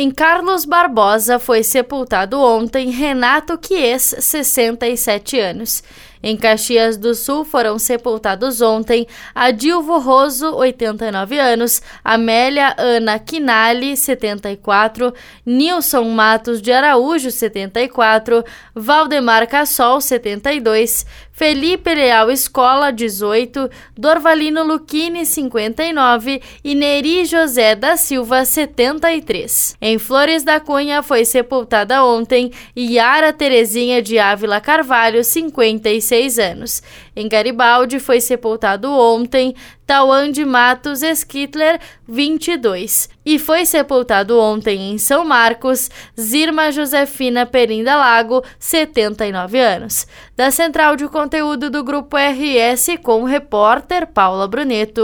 Em Carlos Barbosa foi sepultado ontem Renato Quies, 67 anos. Em Caxias do Sul foram sepultados ontem Adilvo Roso, 89 anos, Amélia Ana Quinali, 74, Nilson Matos de Araújo, 74, Valdemar Cassol, 72, Felipe Leal Escola, 18, Dorvalino Luquini, 59 e Neri José da Silva, 73. Em Flores da Cunha foi sepultada ontem Yara Terezinha de Ávila Carvalho, 56 26 anos. Em Garibaldi foi sepultado ontem Tauan de Matos Skittler, 22. E foi sepultado ontem em São Marcos Zirma Josefina Perinda Lago, 79 anos. Da central de conteúdo do Grupo RS com o repórter Paula Bruneto.